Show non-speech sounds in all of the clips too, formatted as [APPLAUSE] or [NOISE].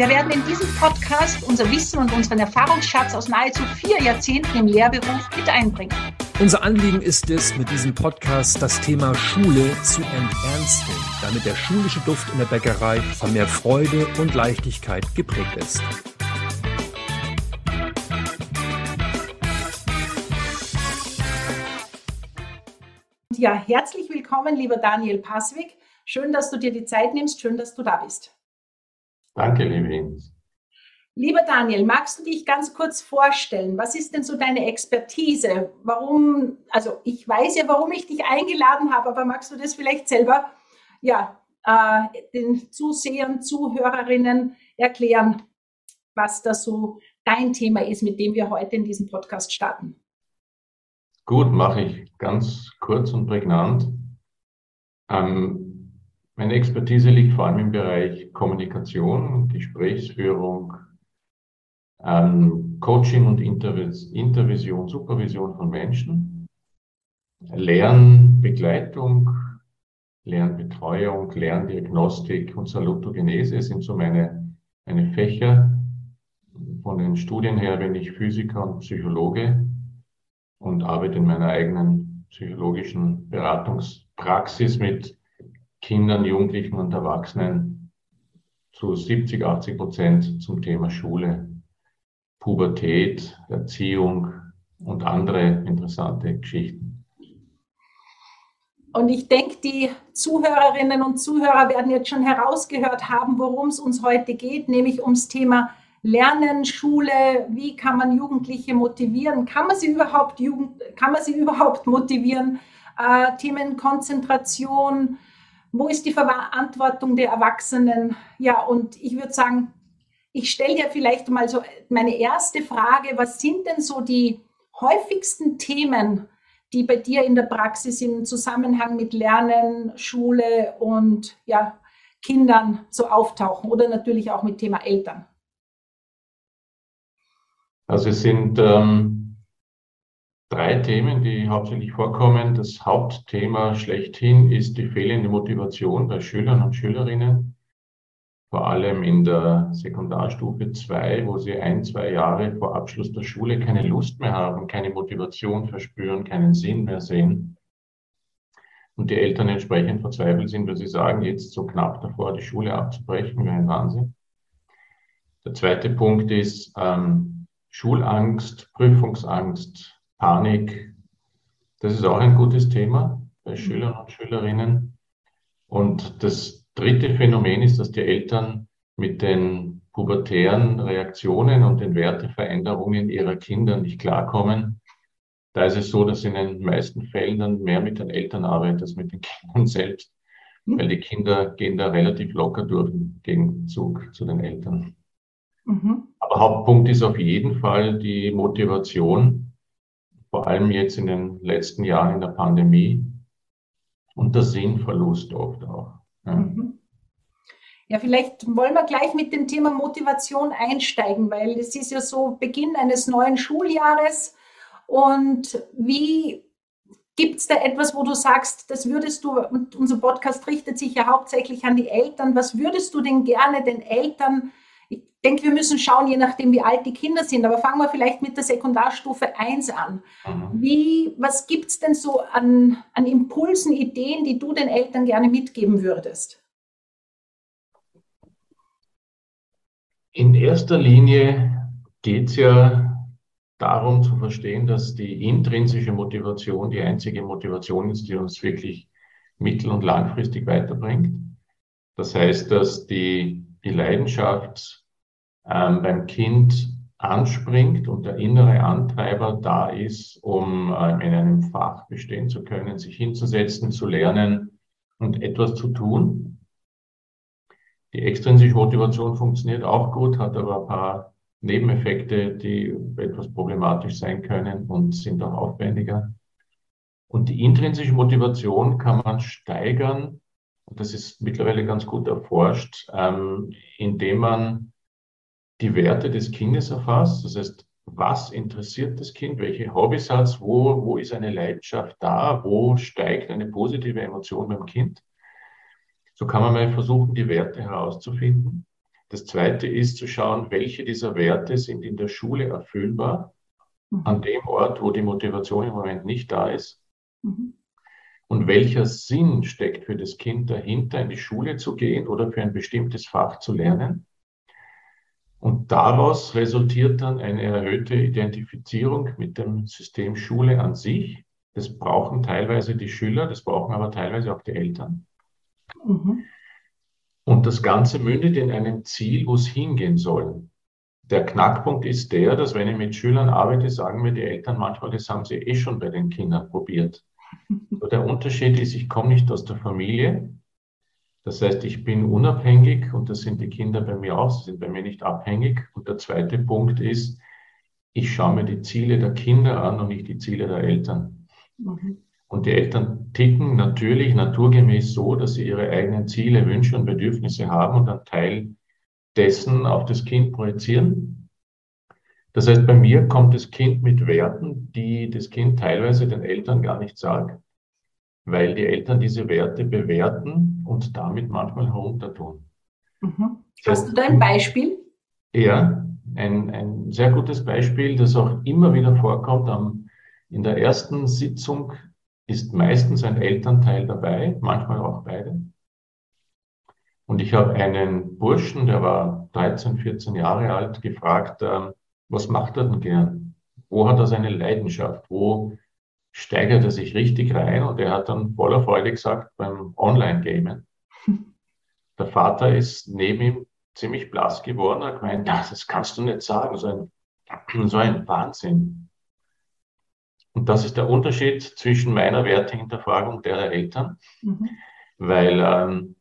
Wir werden in diesem Podcast unser Wissen und unseren Erfahrungsschatz aus nahezu vier Jahrzehnten im Lehrberuf mit einbringen. Unser Anliegen ist es, mit diesem Podcast das Thema Schule zu enternsten, damit der schulische Duft in der Bäckerei von mehr Freude und Leichtigkeit geprägt ist. Ja, herzlich willkommen, lieber Daniel Passwig. Schön, dass du dir die Zeit nimmst. Schön, dass du da bist. Danke, liebe Ines. Lieber Daniel, magst du dich ganz kurz vorstellen? Was ist denn so deine Expertise? Warum, also ich weiß ja, warum ich dich eingeladen habe, aber magst du das vielleicht selber, ja, äh, den Zusehern, Zuhörerinnen erklären, was da so dein Thema ist, mit dem wir heute in diesem Podcast starten? Gut, mache ich ganz kurz und prägnant. Ähm, meine Expertise liegt vor allem im Bereich Kommunikation, Gesprächsführung, ähm, Coaching und Intervis Intervision, Supervision von Menschen, Lernbegleitung, Lernbetreuung, Lerndiagnostik und Salutogenese sind so meine, meine Fächer. Von den Studien her bin ich Physiker und Psychologe und arbeite in meiner eigenen psychologischen Beratungspraxis mit Kindern, Jugendlichen und Erwachsenen zu 70, 80 Prozent zum Thema Schule, Pubertät, Erziehung und andere interessante Geschichten. Und ich denke, die Zuhörerinnen und Zuhörer werden jetzt schon herausgehört haben, worum es uns heute geht, nämlich ums Thema Lernen, Schule, wie kann man Jugendliche motivieren? Kann man sie überhaupt, Jugend, kann man sie überhaupt motivieren? Äh, Themen Konzentration, wo ist die Verantwortung der Erwachsenen? Ja, und ich würde sagen, ich stelle dir vielleicht mal so meine erste Frage, was sind denn so die häufigsten Themen, die bei dir in der Praxis im Zusammenhang mit Lernen, Schule und ja, Kindern so auftauchen oder natürlich auch mit Thema Eltern? Also es sind ähm, drei Themen, die hauptsächlich vorkommen. Das Hauptthema schlechthin ist die fehlende Motivation bei Schülern und Schülerinnen, vor allem in der Sekundarstufe 2, wo sie ein, zwei Jahre vor Abschluss der Schule keine Lust mehr haben, keine Motivation verspüren, keinen Sinn mehr sehen. Und die Eltern entsprechend verzweifelt sind, weil sie sagen, jetzt so knapp davor die Schule abzubrechen, wäre ein Wahnsinn. Der zweite Punkt ist ähm, Schulangst, Prüfungsangst, Panik, das ist auch ein gutes Thema bei Schülern und Schülerinnen. Und das dritte Phänomen ist, dass die Eltern mit den pubertären Reaktionen und den Werteveränderungen ihrer Kinder nicht klarkommen. Da ist es so, dass in den meisten Fällen dann mehr mit den Eltern arbeitet als mit den [LAUGHS] Kindern selbst, weil die Kinder gehen da relativ locker durch im Gegenzug zu den Eltern. Mhm. Aber Hauptpunkt ist auf jeden Fall die Motivation, vor allem jetzt in den letzten Jahren in der Pandemie und der Sinnverlust oft auch. Ja. Mhm. Ja, vielleicht wollen wir gleich mit dem Thema Motivation einsteigen, weil es ist ja so Beginn eines neuen Schuljahres. Und wie gibt es da etwas, wo du sagst, das würdest du, und unser Podcast richtet sich ja hauptsächlich an die Eltern, was würdest du denn gerne den Eltern denke, wir müssen schauen, je nachdem, wie alt die Kinder sind. Aber fangen wir vielleicht mit der Sekundarstufe 1 an. Mhm. Wie, was gibt es denn so an, an Impulsen, Ideen, die du den Eltern gerne mitgeben würdest? In erster Linie geht es ja darum zu verstehen, dass die intrinsische Motivation die einzige Motivation ist, die uns wirklich mittel- und langfristig weiterbringt Das heißt, dass die, die Leidenschaft ähm, beim Kind anspringt und der innere Antreiber da ist, um ähm, in einem Fach bestehen zu können, sich hinzusetzen, zu lernen und etwas zu tun. Die extrinsische Motivation funktioniert auch gut, hat aber ein paar Nebeneffekte, die etwas problematisch sein können und sind auch aufwendiger. Und die intrinsische Motivation kann man steigern, das ist mittlerweile ganz gut erforscht, ähm, indem man die Werte des Kindes erfasst. Das heißt, was interessiert das Kind? Welche Hobbys hat es? Wo, wo ist eine Leidenschaft da? Wo steigt eine positive Emotion beim Kind? So kann man mal versuchen, die Werte herauszufinden. Das zweite ist zu schauen, welche dieser Werte sind in der Schule erfüllbar, mhm. an dem Ort, wo die Motivation im Moment nicht da ist. Mhm. Und welcher Sinn steckt für das Kind dahinter, in die Schule zu gehen oder für ein bestimmtes Fach zu lernen? Und daraus resultiert dann eine erhöhte Identifizierung mit dem System Schule an sich. Das brauchen teilweise die Schüler, das brauchen aber teilweise auch die Eltern. Mhm. Und das Ganze mündet in einem Ziel, wo es hingehen soll. Der Knackpunkt ist der, dass wenn ich mit Schülern arbeite, sagen mir die Eltern manchmal, das haben sie eh schon bei den Kindern probiert. [LAUGHS] So der Unterschied ist, ich komme nicht aus der Familie. Das heißt, ich bin unabhängig und das sind die Kinder bei mir auch, sie sind bei mir nicht abhängig. Und der zweite Punkt ist, ich schaue mir die Ziele der Kinder an und nicht die Ziele der Eltern. Mhm. Und die Eltern ticken natürlich naturgemäß so, dass sie ihre eigenen Ziele, Wünsche und Bedürfnisse haben und einen Teil dessen auf das Kind projizieren. Das heißt, bei mir kommt das Kind mit Werten, die das Kind teilweise den Eltern gar nicht sagt, weil die Eltern diese Werte bewerten und damit manchmal herunterdun. Mhm. Hast du da ein Beispiel? Ja, ein, ein sehr gutes Beispiel, das auch immer wieder vorkommt. Am, in der ersten Sitzung ist meistens ein Elternteil dabei, manchmal auch beide. Und ich habe einen Burschen, der war 13, 14 Jahre alt, gefragt, äh, was macht er denn gern? Wo hat er seine Leidenschaft? Wo steigert er sich richtig rein? Und er hat dann voller Freude gesagt, beim Online-Gamen. [LAUGHS] Der Vater ist neben ihm ziemlich blass geworden. Hat gemeint, das kannst du nicht sagen, so ein, [CLEARS THROAT] so ein Wahnsinn. Und das ist der Unterschied zwischen meiner Wertehinterfragung und der der Eltern, mhm. weil, ähm,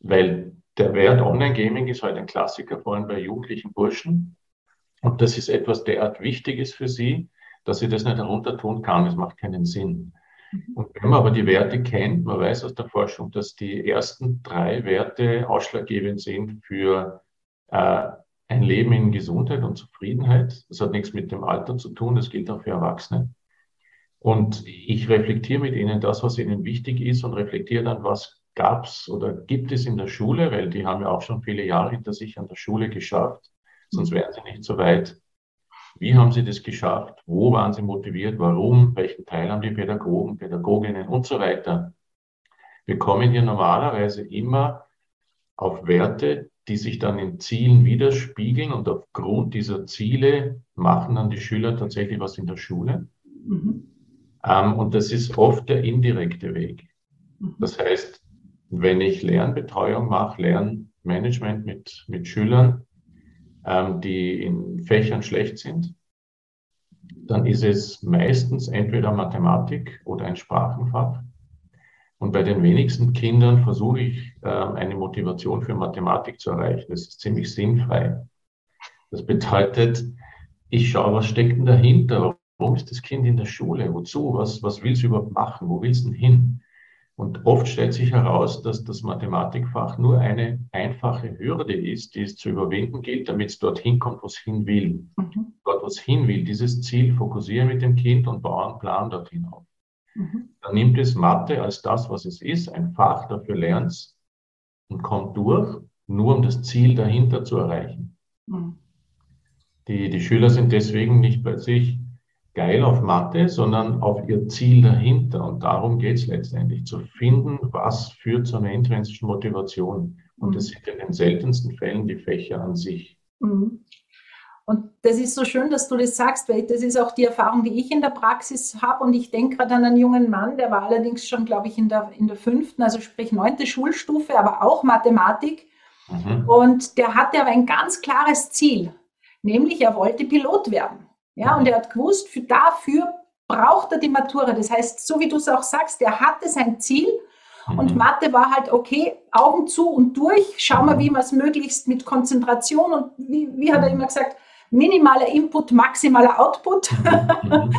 weil der Wert Online-Gaming ist halt ein Klassiker, vor allem bei jugendlichen Burschen. Und das ist etwas derart Wichtiges für sie, dass sie das nicht herunter tun kann. Es macht keinen Sinn. Mhm. Und wenn man aber die Werte kennt, man weiß aus der Forschung, dass die ersten drei Werte ausschlaggebend sind für äh, ein Leben in Gesundheit und Zufriedenheit. Das hat nichts mit dem Alter zu tun, das gilt auch für Erwachsene. Und ich reflektiere mit ihnen das, was ihnen wichtig ist und reflektiere dann, was gab es oder gibt es in der Schule, weil die haben ja auch schon viele Jahre hinter sich an der Schule geschafft, sonst wären sie nicht so weit. Wie haben sie das geschafft? Wo waren sie motiviert? Warum? Welchen Teil haben die Pädagogen, Pädagoginnen und so weiter? Wir kommen hier normalerweise immer auf Werte, die sich dann in Zielen widerspiegeln und aufgrund dieser Ziele machen dann die Schüler tatsächlich was in der Schule. Mhm. Ähm, und das ist oft der indirekte Weg. Mhm. Das heißt, wenn ich Lernbetreuung mache, Lernmanagement mit, mit Schülern, ähm, die in Fächern schlecht sind, dann ist es meistens entweder Mathematik oder ein Sprachenfach. Und bei den wenigsten Kindern versuche ich, äh, eine Motivation für Mathematik zu erreichen. Das ist ziemlich sinnfrei. Das bedeutet, ich schaue, was steckt denn dahinter? Warum ist das Kind in der Schule? Wozu? Was, was will es überhaupt machen? Wo will es denn hin? Und oft stellt sich heraus, dass das Mathematikfach nur eine einfache Hürde ist, die es zu überwinden gilt, damit es dorthin kommt, wo es hin will. Mhm. Dort, wo es hin will, dieses Ziel fokussieren mit dem Kind und bauen einen Plan dorthin auf. Mhm. Dann nimmt es Mathe als das, was es ist, ein Fach, dafür lernt es und kommt durch, nur um das Ziel dahinter zu erreichen. Mhm. Die, die Schüler sind deswegen nicht bei sich geil auf Mathe, sondern auf ihr Ziel dahinter. Und darum geht es letztendlich, zu finden, was führt zu einer intrinsischen Motivation. Und das sind in den seltensten Fällen die Fächer an sich. Mhm. Und das ist so schön, dass du das sagst, weil das ist auch die Erfahrung, die ich in der Praxis habe. Und ich denke gerade an einen jungen Mann, der war allerdings schon, glaube ich, in der, in der fünften, also sprich neunte Schulstufe, aber auch Mathematik. Mhm. Und der hatte aber ein ganz klares Ziel, nämlich er wollte Pilot werden. Ja, und er hat gewusst, für, dafür braucht er die Matura. Das heißt, so wie du es auch sagst, er hatte sein Ziel und mhm. Mathe war halt, okay, Augen zu und durch, schauen wir, wie man es möglichst mit Konzentration und wie, wie hat er immer gesagt, minimaler Input, maximaler Output. Mhm.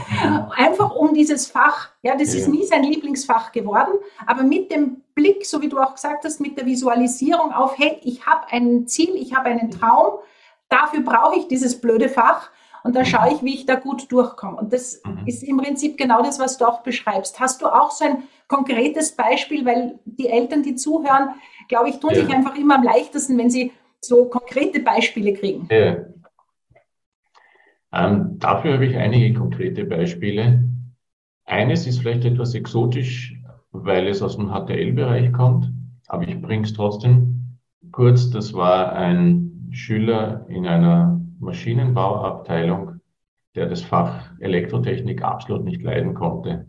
[LAUGHS] Einfach um dieses Fach, ja, das ja. ist nie sein Lieblingsfach geworden, aber mit dem Blick, so wie du auch gesagt hast, mit der Visualisierung auf, hey, ich habe ein Ziel, ich habe einen Traum, dafür brauche ich dieses blöde Fach und dann schaue ich, wie ich da gut durchkomme. Und das mhm. ist im Prinzip genau das, was du auch beschreibst. Hast du auch so ein konkretes Beispiel, weil die Eltern, die zuhören, glaube ich, tun ja. sich einfach immer am leichtesten, wenn sie so konkrete Beispiele kriegen. Ja. Ähm, dafür habe ich einige konkrete Beispiele. Eines ist vielleicht etwas exotisch, weil es aus dem HTL-Bereich kommt, aber ich bringe es trotzdem kurz. Das war ein Schüler in einer Maschinenbauabteilung, der das Fach Elektrotechnik absolut nicht leiden konnte.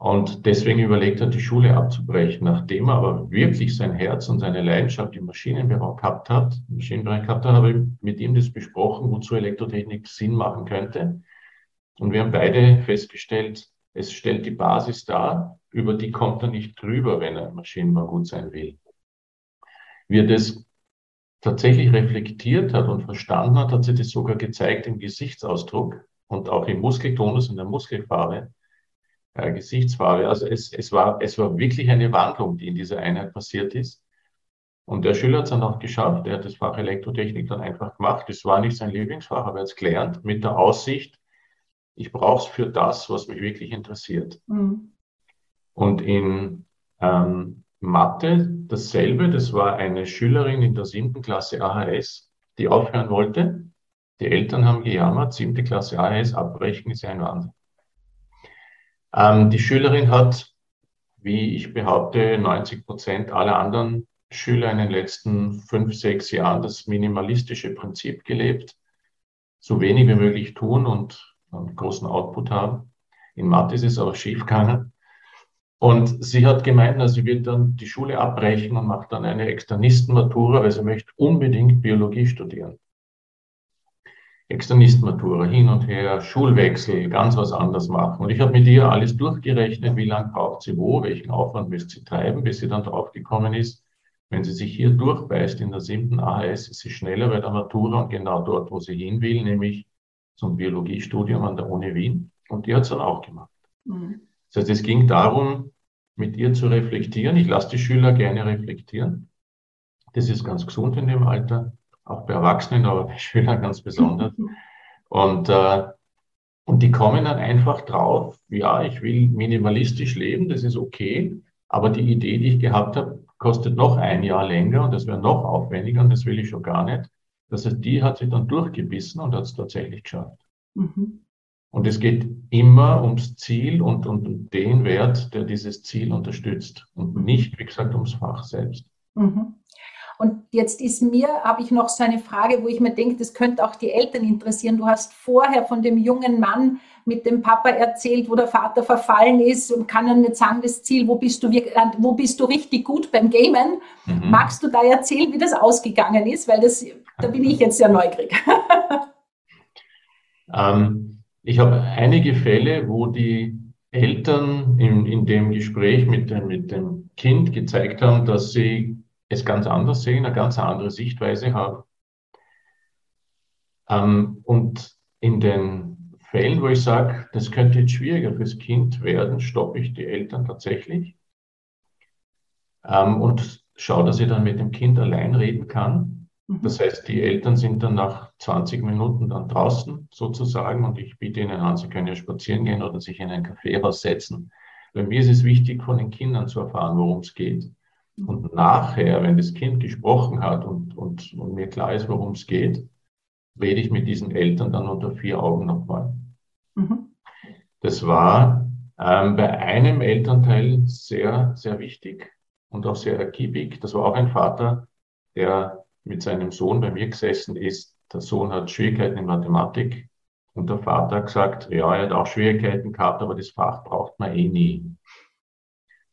Und deswegen überlegt hat, die Schule abzubrechen. Nachdem er aber wirklich sein Herz und seine Leidenschaft im Maschinenbau gehabt hat, im Maschinenbereich gehabt hat, habe ich mit ihm das besprochen, wozu Elektrotechnik Sinn machen könnte. Und wir haben beide festgestellt, es stellt die Basis dar, über die kommt er nicht drüber, wenn er Maschinenbau gut sein will. Wie er das tatsächlich reflektiert hat und verstanden hat, hat sich das sogar gezeigt im Gesichtsausdruck und auch im Muskeltonus, in der Muskelfarbe äh, Gesichtsfarbe. Also es, es, war, es war wirklich eine Wandlung, die in dieser Einheit passiert ist. Und der Schüler hat es dann auch geschafft. Er hat das Fach Elektrotechnik dann einfach gemacht. Es war nicht sein Lieblingsfach, aber er hat es gelernt mit der Aussicht, ich brauche es für das, was mich wirklich interessiert. Mhm. Und in ähm, Mathe dasselbe. Das war eine Schülerin in der siebten Klasse AHS, die aufhören wollte. Die Eltern haben gejammert, siebte Klasse AHS abbrechen ist ein Wahnsinn. Ähm, die Schülerin hat, wie ich behaupte, 90 Prozent aller anderen Schüler in den letzten fünf, sechs Jahren das minimalistische Prinzip gelebt. So wenig wie möglich tun und einen großen Output haben. In Mathe ist es aber schief gegangen. Und sie hat gemeint, na, sie wird dann die Schule abbrechen und macht dann eine Externistenmatura, weil sie möchte unbedingt Biologie studieren. Externistenmatura, hin und her, Schulwechsel, ganz was anderes machen. Und ich habe mit ihr alles durchgerechnet, wie lange braucht sie wo, welchen Aufwand müsste sie treiben, bis sie dann draufgekommen ist, wenn sie sich hier durchbeißt in der siebten AHS, ist sie schneller bei der Matura und genau dort, wo sie hin will, nämlich zum Biologiestudium an der Uni Wien. Und die hat es dann auch gemacht. Mhm. Das heißt, es ging darum, mit ihr zu reflektieren. Ich lasse die Schüler gerne reflektieren. Das ist ganz gesund in dem Alter auch bei Erwachsenen, aber bei [LAUGHS] Schülern ganz besonders. Und, äh, und die kommen dann einfach drauf, ja, ich will minimalistisch leben, das ist okay, aber die Idee, die ich gehabt habe, kostet noch ein Jahr länger und das wäre noch aufwendiger und das will ich schon gar nicht. Das heißt, die hat sich dann durchgebissen und hat es tatsächlich geschafft. Mhm. Und es geht immer ums Ziel und, und um den Wert, der dieses Ziel unterstützt und nicht, wie gesagt, ums Fach selbst. Mhm. Und jetzt ist mir, habe ich noch so eine Frage, wo ich mir denke, das könnte auch die Eltern interessieren. Du hast vorher von dem jungen Mann mit dem Papa erzählt, wo der Vater verfallen ist und kann dann nicht sagen, das Ziel, wo bist du, äh, wo bist du richtig gut beim Gamen? Mhm. Magst du da erzählen, wie das ausgegangen ist? Weil das, da bin ich jetzt sehr neugierig. [LAUGHS] ähm, ich habe einige Fälle, wo die Eltern in, in dem Gespräch mit dem, mit dem Kind gezeigt haben, dass sie es ganz anders sehen, eine ganz andere Sichtweise haben. Ähm, und in den Fällen, wo ich sage, das könnte jetzt schwieriger fürs Kind werden, stoppe ich die Eltern tatsächlich ähm, und schaue, dass ich dann mit dem Kind allein reden kann. Das heißt, die Eltern sind dann nach 20 Minuten dann draußen sozusagen und ich biete ihnen an, sie können ja spazieren gehen oder sich in einen Café raussetzen. Bei mir ist es wichtig, von den Kindern zu erfahren, worum es geht. Und nachher, wenn das Kind gesprochen hat und, und, und mir klar ist, worum es geht, rede ich mit diesen Eltern dann unter vier Augen nochmal. Mhm. Das war ähm, bei einem Elternteil sehr, sehr wichtig und auch sehr ergiebig. Das war auch ein Vater, der mit seinem Sohn bei mir gesessen ist, der Sohn hat Schwierigkeiten in Mathematik und der Vater hat gesagt, ja, er hat auch Schwierigkeiten gehabt, aber das Fach braucht man eh nie.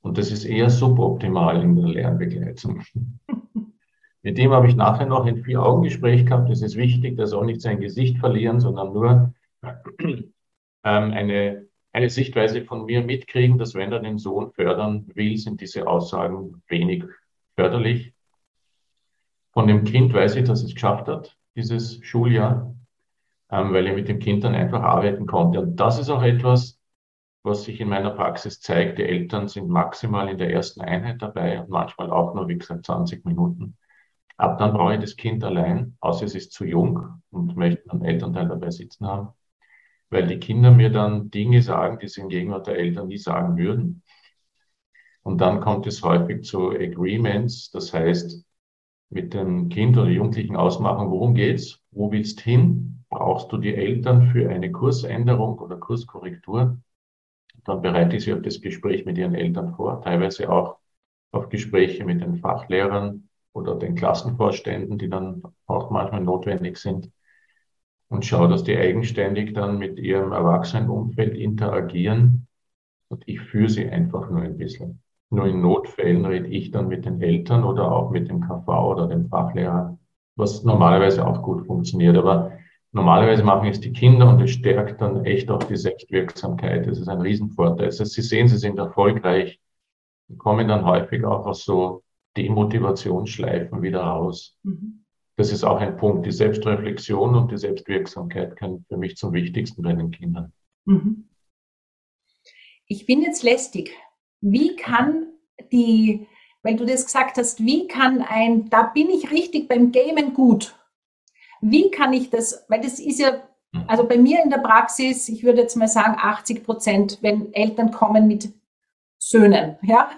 Und das ist eher suboptimal in der Lernbegleitung. [LAUGHS] Mit dem habe ich nachher noch ein Vier-Augen-Gespräch gehabt. Es ist wichtig, dass auch nicht sein Gesicht verlieren, sondern nur [CLEARS THROAT] ähm, eine, eine Sichtweise von mir mitkriegen, dass wenn er den Sohn fördern will, sind diese Aussagen wenig förderlich. Von dem Kind weiß ich, dass es geschafft hat, dieses Schuljahr, ähm, weil er mit dem Kind dann einfach arbeiten konnte. Und das ist auch etwas, was sich in meiner Praxis zeigt. Die Eltern sind maximal in der ersten Einheit dabei und manchmal auch nur, wie gesagt, 20 Minuten. Ab dann brauche ich das Kind allein, außer es ist zu jung und möchte einen Elternteil dabei sitzen haben, weil die Kinder mir dann Dinge sagen, die sie in Gegenwart der Eltern nie sagen würden. Und dann kommt es häufig zu Agreements, das heißt, mit dem Kind oder Jugendlichen ausmachen, worum geht's, wo willst hin, brauchst du die Eltern für eine Kursänderung oder Kurskorrektur. Dann bereite ich sie auf das Gespräch mit ihren Eltern vor, teilweise auch auf Gespräche mit den Fachlehrern, oder den Klassenvorständen, die dann auch manchmal notwendig sind. Und schaue, dass die eigenständig dann mit ihrem Erwachsenenumfeld interagieren. Und ich führe sie einfach nur ein bisschen. Nur in Notfällen rede ich dann mit den Eltern oder auch mit dem KV oder dem Fachlehrer, was normalerweise auch gut funktioniert. Aber normalerweise machen es die Kinder und es stärkt dann echt auch die Selbstwirksamkeit. Das ist ein Riesenvorteil. Das heißt, Sie sehen, Sie sind erfolgreich, kommen dann häufig auch aus so Demotivationsschleifen wieder raus. Mhm. Das ist auch ein Punkt. Die Selbstreflexion und die Selbstwirksamkeit kann für mich zum Wichtigsten bei den Kindern. Mhm. Ich bin jetzt lästig. Wie kann die, weil du das gesagt hast, wie kann ein, da bin ich richtig beim Gamen gut. Wie kann ich das, weil das ist ja, mhm. also bei mir in der Praxis, ich würde jetzt mal sagen 80 Prozent, wenn Eltern kommen mit Söhnen. Ja?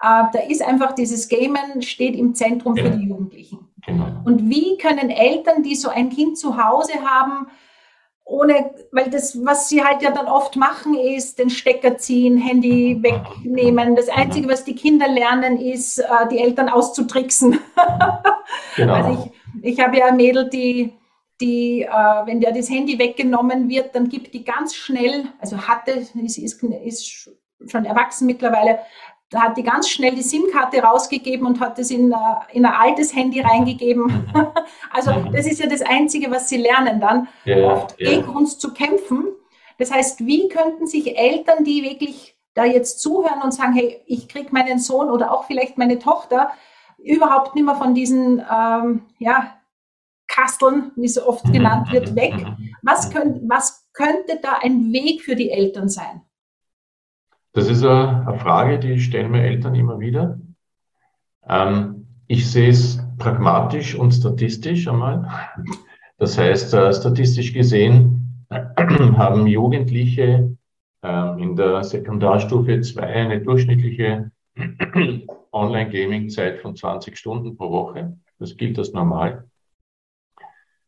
Äh, da ist einfach dieses Gamen steht im Zentrum ja. für die Jugendlichen. Genau. Und wie können Eltern, die so ein Kind zu Hause haben, ohne, weil das, was sie halt ja dann oft machen, ist den Stecker ziehen, Handy wegnehmen. Das Einzige, was die Kinder lernen, ist, äh, die Eltern auszutricksen. [LAUGHS] Genau. Also ich, ich habe ja ein Mädel, die, die, äh, wenn der das Handy weggenommen wird, dann gibt die ganz schnell, also hatte, ist, ist, ist schon erwachsen mittlerweile, da hat die ganz schnell die SIM-Karte rausgegeben und hat es in, in ein altes Handy reingegeben. [LAUGHS] also das ist ja das Einzige, was sie lernen dann, ja, oft ja. gegen uns zu kämpfen. Das heißt, wie könnten sich Eltern, die wirklich da jetzt zuhören und sagen, hey, ich kriege meinen Sohn oder auch vielleicht meine Tochter überhaupt nicht mehr von diesen ähm, ja, Kasteln, wie es oft genannt wird, weg. Was, könnt, was könnte da ein Weg für die Eltern sein? Das ist eine Frage, die stellen mir Eltern immer wieder. Ähm, ich sehe es pragmatisch und statistisch einmal. Das heißt, äh, statistisch gesehen [CLEARS THROAT] haben Jugendliche ähm, in der Sekundarstufe 2 eine durchschnittliche [CLEARS THROAT] Online-Gaming-Zeit von 20 Stunden pro Woche. Das gilt als normal.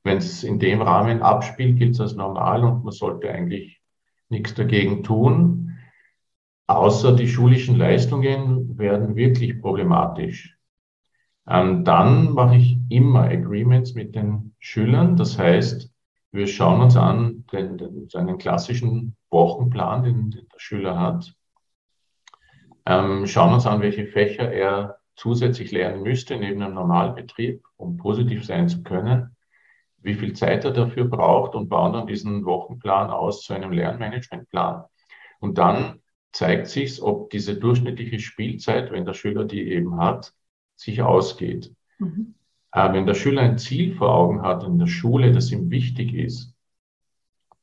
Wenn es in dem Rahmen abspielt, gilt es als normal und man sollte eigentlich nichts dagegen tun außer die schulischen Leistungen werden wirklich problematisch. Ähm, dann mache ich immer Agreements mit den Schülern. Das heißt, wir schauen uns an den, den, seinen klassischen Wochenplan, den, den der Schüler hat. Ähm, schauen uns an, welche Fächer er zusätzlich lernen müsste neben einem Normalbetrieb, um positiv sein zu können, wie viel Zeit er dafür braucht und bauen dann diesen Wochenplan aus zu einem Lernmanagementplan. Und dann zeigt sich, ob diese durchschnittliche Spielzeit, wenn der Schüler die eben hat, sich ausgeht. Mhm. Äh, wenn der Schüler ein Ziel vor Augen hat in der Schule, das ihm wichtig ist,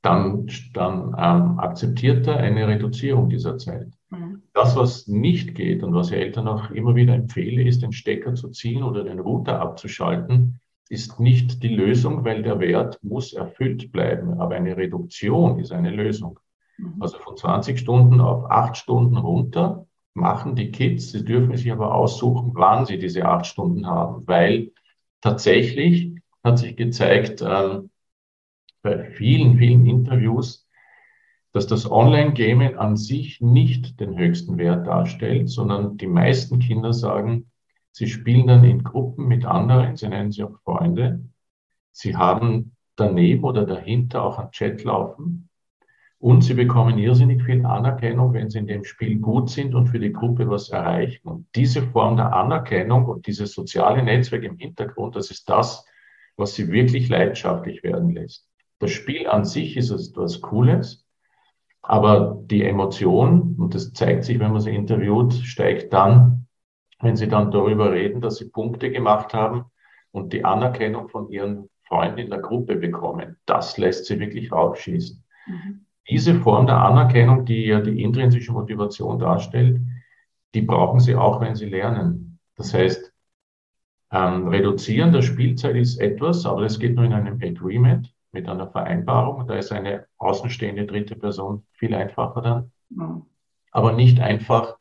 dann, dann ähm, akzeptiert er eine Reduzierung dieser Zeit. Mhm. Das, was nicht geht und was ich Eltern auch immer wieder empfehle, ist, den Stecker zu ziehen oder den Router abzuschalten, ist nicht die Lösung, weil der Wert muss erfüllt bleiben. Aber eine Reduktion ist eine Lösung. Mhm. Also von 20 Stunden auf 8 Stunden runter machen die Kids. Sie dürfen sich aber aussuchen, wann sie diese 8 Stunden haben, weil tatsächlich hat sich gezeigt äh, bei vielen, vielen Interviews, dass das Online-Gamen an sich nicht den höchsten Wert darstellt, sondern die meisten Kinder sagen, sie spielen dann in Gruppen mit anderen, sie nennen sie auch Freunde. Sie haben daneben oder dahinter auch einen Chat laufen und sie bekommen irrsinnig viel Anerkennung, wenn sie in dem Spiel gut sind und für die Gruppe was erreichen. Und diese Form der Anerkennung und dieses soziale Netzwerk im Hintergrund, das ist das, was sie wirklich leidenschaftlich werden lässt. Das Spiel an sich ist etwas Cooles, aber die Emotion, und das zeigt sich, wenn man sie interviewt, steigt dann, wenn sie dann darüber reden, dass sie Punkte gemacht haben und die Anerkennung von ihren Freunden in der Gruppe bekommen. Das lässt sie wirklich raufschießen. Mhm. Diese Form der Anerkennung, die ja die intrinsische Motivation darstellt, die brauchen sie auch, wenn sie lernen. Das heißt, ähm, reduzieren der Spielzeit ist etwas, aber das geht nur in einem Agreement mit einer Vereinbarung. Da ist eine außenstehende dritte Person viel einfacher dann. Mhm. Aber nicht einfach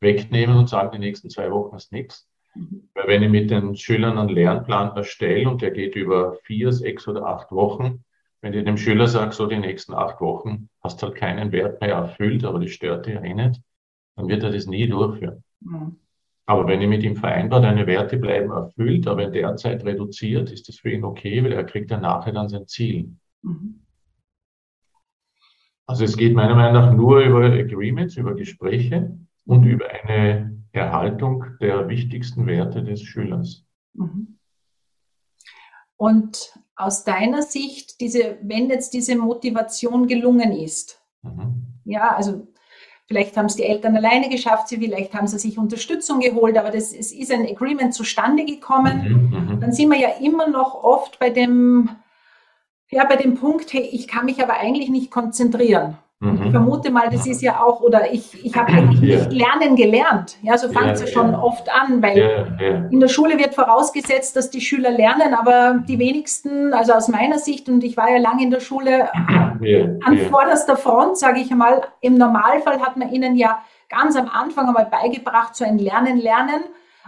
wegnehmen und sagen, die nächsten zwei Wochen ist nichts. Mhm. Weil wenn ich mit den Schülern einen Lernplan erstelle und der geht über vier, sechs oder acht Wochen, wenn ich dem Schüler sage, so die nächsten acht Wochen hast halt keinen Wert mehr erfüllt, aber das stört dich ja eh nicht, dann wird er das nie durchführen. Mhm. Aber wenn ich mit ihm vereinbare, deine Werte bleiben erfüllt, aber in der Zeit reduziert, ist das für ihn okay, weil er kriegt ja nachher dann sein Ziel. Mhm. Also es geht meiner Meinung nach nur über Agreements, über Gespräche und über eine Erhaltung der wichtigsten Werte des Schülers. Mhm. Und aus deiner Sicht, diese, wenn jetzt diese Motivation gelungen ist, mhm. ja, also Vielleicht haben es die Eltern alleine geschafft, vielleicht haben sie sich Unterstützung geholt, aber das, es ist ein Agreement zustande gekommen. Mhm, mhm, Dann sind wir ja immer noch oft bei dem, ja, bei dem Punkt, hey, ich kann mich aber eigentlich nicht konzentrieren. Mhm. Ich vermute mal, das ist ja auch, oder ich, ich habe eigentlich yeah. nicht lernen gelernt. Ja, so fängt es yeah, ja schon yeah. oft an, weil in der Schule wird vorausgesetzt, dass die Schüler lernen, aber die wenigsten, also aus meiner Sicht, und ich war ja lange in der Schule an vorderster Front, sage ich einmal, im Normalfall hat man ihnen ja ganz am Anfang einmal beigebracht, so ein Lernen, Lernen.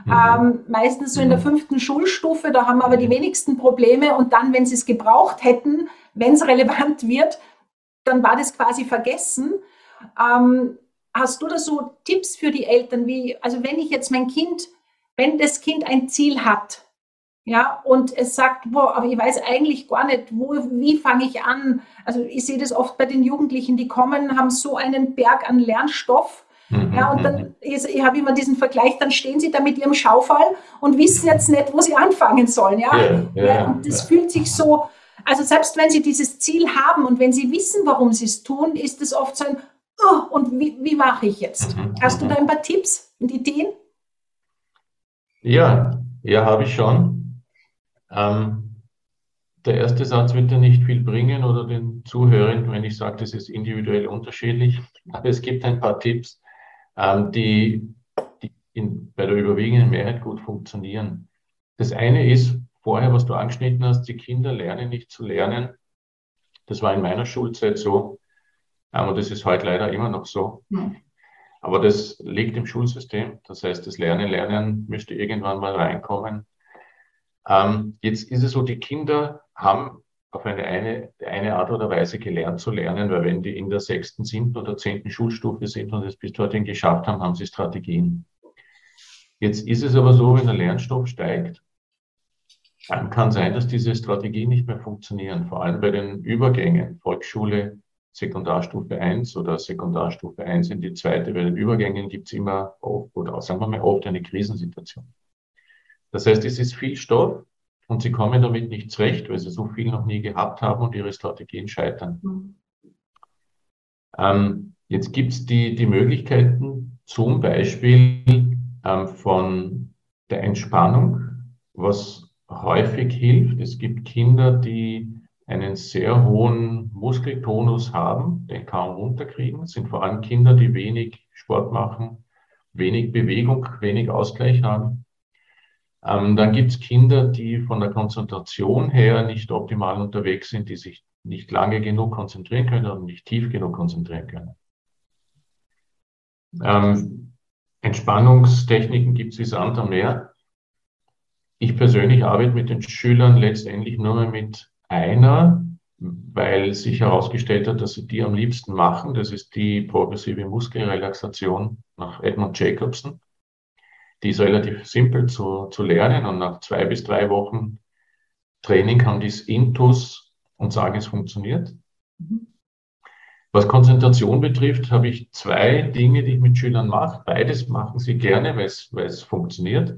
Mhm. Ähm, meistens so in der mhm. fünften Schulstufe, da haben wir aber die mhm. wenigsten Probleme und dann, wenn sie es gebraucht hätten, wenn es relevant wird, dann war das quasi vergessen. Ähm, hast du da so Tipps für die Eltern, wie, also wenn ich jetzt mein Kind, wenn das Kind ein Ziel hat, ja, und es sagt, boah, aber ich weiß eigentlich gar nicht, wo, wie fange ich an? Also ich sehe das oft bei den Jugendlichen, die kommen, haben so einen Berg an Lernstoff. Mhm. Ja, und dann, mhm. ich, ich habe immer diesen Vergleich, dann stehen sie da mit ihrem Schaufall und wissen jetzt nicht, wo sie anfangen sollen. Ja, ja, ja, ja und das fühlt sich so, also selbst wenn Sie dieses Ziel haben und wenn Sie wissen, warum Sie es tun, ist es oft so ein, oh, und wie, wie mache ich jetzt? Mhm. Hast du da ein paar Tipps und Ideen? Ja, ja, habe ich schon. Ähm, der erste Satz wird dir nicht viel bringen oder den Zuhörern, wenn ich sage, das ist individuell unterschiedlich. Aber es gibt ein paar Tipps, ähm, die, die in, bei der überwiegenden Mehrheit gut funktionieren. Das eine ist, vorher, was du angeschnitten hast, die Kinder lernen nicht zu lernen. Das war in meiner Schulzeit so. Und das ist heute leider immer noch so. Mhm. Aber das liegt im Schulsystem. Das heißt, das Lernen, Lernen müsste irgendwann mal reinkommen. Ähm, jetzt ist es so, die Kinder haben auf eine, eine, eine Art oder Weise gelernt zu lernen, weil wenn die in der sechsten, siebten oder zehnten Schulstufe sind und es bis dorthin geschafft haben, haben sie Strategien. Jetzt ist es aber so, wenn der Lernstoff steigt, kann sein, dass diese Strategien nicht mehr funktionieren, vor allem bei den Übergängen Volksschule, Sekundarstufe 1 oder Sekundarstufe 1 in die zweite. Bei den Übergängen gibt es immer oft, oder sagen wir mal oft eine Krisensituation. Das heißt, es ist viel Stoff und sie kommen damit nicht zurecht, weil sie so viel noch nie gehabt haben und ihre Strategien scheitern. Mhm. Ähm, jetzt gibt es die, die Möglichkeiten zum Beispiel ähm, von der Entspannung, was häufig hilft. Es gibt Kinder, die einen sehr hohen Muskeltonus haben, den kaum runterkriegen. Es sind vor allem Kinder, die wenig Sport machen, wenig Bewegung, wenig Ausgleich haben. Ähm, dann gibt es Kinder, die von der Konzentration her nicht optimal unterwegs sind, die sich nicht lange genug konzentrieren können und nicht tief genug konzentrieren können. Ähm, Entspannungstechniken gibt es wie Sand am Meer. Ich persönlich arbeite mit den Schülern letztendlich nur mehr mit einer, weil sich herausgestellt hat, dass sie die am liebsten machen. Das ist die progressive Muskelrelaxation nach Edmund Jacobson. Die ist relativ simpel zu, zu lernen und nach zwei bis drei Wochen Training haben die es intus und sagen, es funktioniert. Mhm. Was Konzentration betrifft, habe ich zwei Dinge, die ich mit Schülern mache. Beides machen sie gerne, weil es, weil es funktioniert.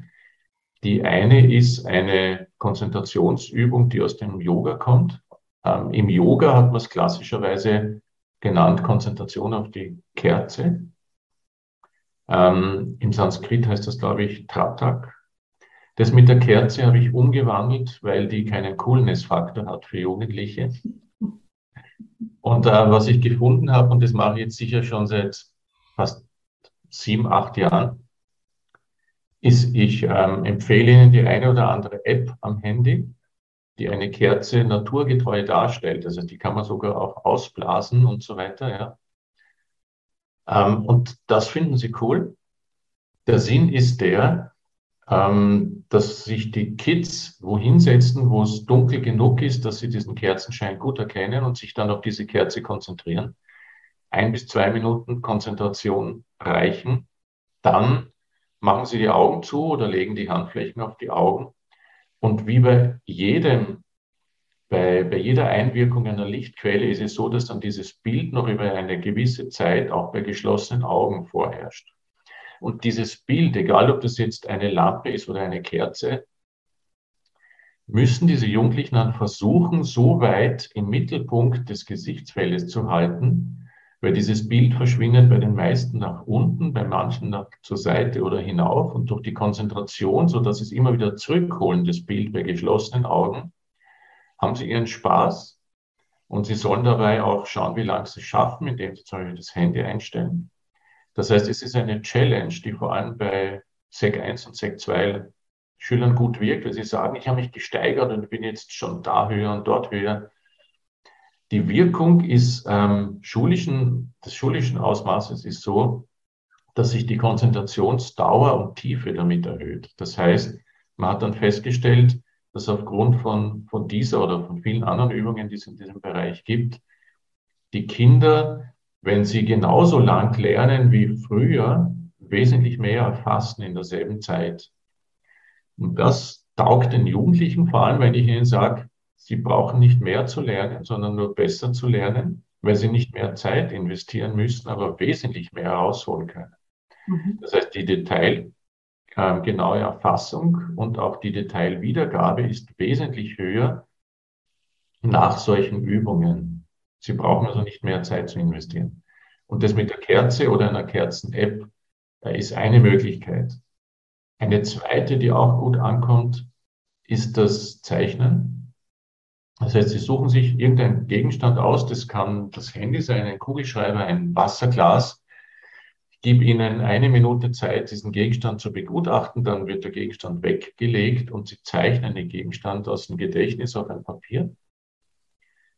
Die eine ist eine Konzentrationsübung, die aus dem Yoga kommt. Ähm, Im Yoga hat man es klassischerweise genannt Konzentration auf die Kerze. Ähm, Im Sanskrit heißt das, glaube ich, Tratak. Das mit der Kerze habe ich umgewandelt, weil die keinen Coolness-Faktor hat für Jugendliche. Und äh, was ich gefunden habe, und das mache ich jetzt sicher schon seit fast sieben, acht Jahren, ist, ich ähm, empfehle Ihnen die eine oder andere App am Handy, die eine Kerze naturgetreu darstellt. Also die kann man sogar auch ausblasen und so weiter. Ja. Ähm, und das finden Sie cool. Der Sinn ist der, ähm, dass sich die Kids wohin setzen, wo es dunkel genug ist, dass sie diesen Kerzenschein gut erkennen und sich dann auf diese Kerze konzentrieren. Ein bis zwei Minuten Konzentration reichen. Dann machen sie die Augen zu oder legen die Handflächen auf die Augen. Und wie bei jedem, bei, bei jeder Einwirkung einer Lichtquelle ist es so, dass dann dieses Bild noch über eine gewisse Zeit auch bei geschlossenen Augen vorherrscht. Und dieses Bild, egal ob das jetzt eine Lampe ist oder eine Kerze, müssen diese Jugendlichen dann versuchen, so weit im Mittelpunkt des Gesichtsfeldes zu halten, weil dieses Bild verschwindet bei den meisten nach unten, bei manchen nach zur Seite oder hinauf und durch die Konzentration, so dass es immer wieder zurückholen, das Bild bei geschlossenen Augen, haben sie ihren Spaß und sie sollen dabei auch schauen, wie lange sie es schaffen, indem sie zum Beispiel das Handy einstellen. Das heißt, es ist eine Challenge, die vor allem bei SEC 1 und SEC 2 Schülern gut wirkt, weil sie sagen, ich habe mich gesteigert und bin jetzt schon da höher und dort höher. Die Wirkung ist ähm, schulischen, des schulischen Ausmaßes ist so, dass sich die Konzentrationsdauer und Tiefe damit erhöht. Das heißt, man hat dann festgestellt, dass aufgrund von, von dieser oder von vielen anderen Übungen, die es in diesem Bereich gibt, die Kinder wenn sie genauso lang lernen wie früher, wesentlich mehr erfassen in derselben Zeit. Und das taugt den Jugendlichen vor allem, wenn ich ihnen sage, sie brauchen nicht mehr zu lernen, sondern nur besser zu lernen, weil sie nicht mehr Zeit investieren müssen, aber wesentlich mehr herausholen können. Mhm. Das heißt, die detailgenaue ähm, Erfassung und auch die Detailwiedergabe ist wesentlich höher nach solchen Übungen. Sie brauchen also nicht mehr Zeit zu investieren. Und das mit der Kerze oder einer Kerzen-App ist eine Möglichkeit. Eine zweite, die auch gut ankommt, ist das Zeichnen. Das heißt, Sie suchen sich irgendeinen Gegenstand aus. Das kann das Handy sein, ein Kugelschreiber, ein Wasserglas. Ich gebe Ihnen eine Minute Zeit, diesen Gegenstand zu begutachten. Dann wird der Gegenstand weggelegt und Sie zeichnen den Gegenstand aus dem Gedächtnis auf ein Papier.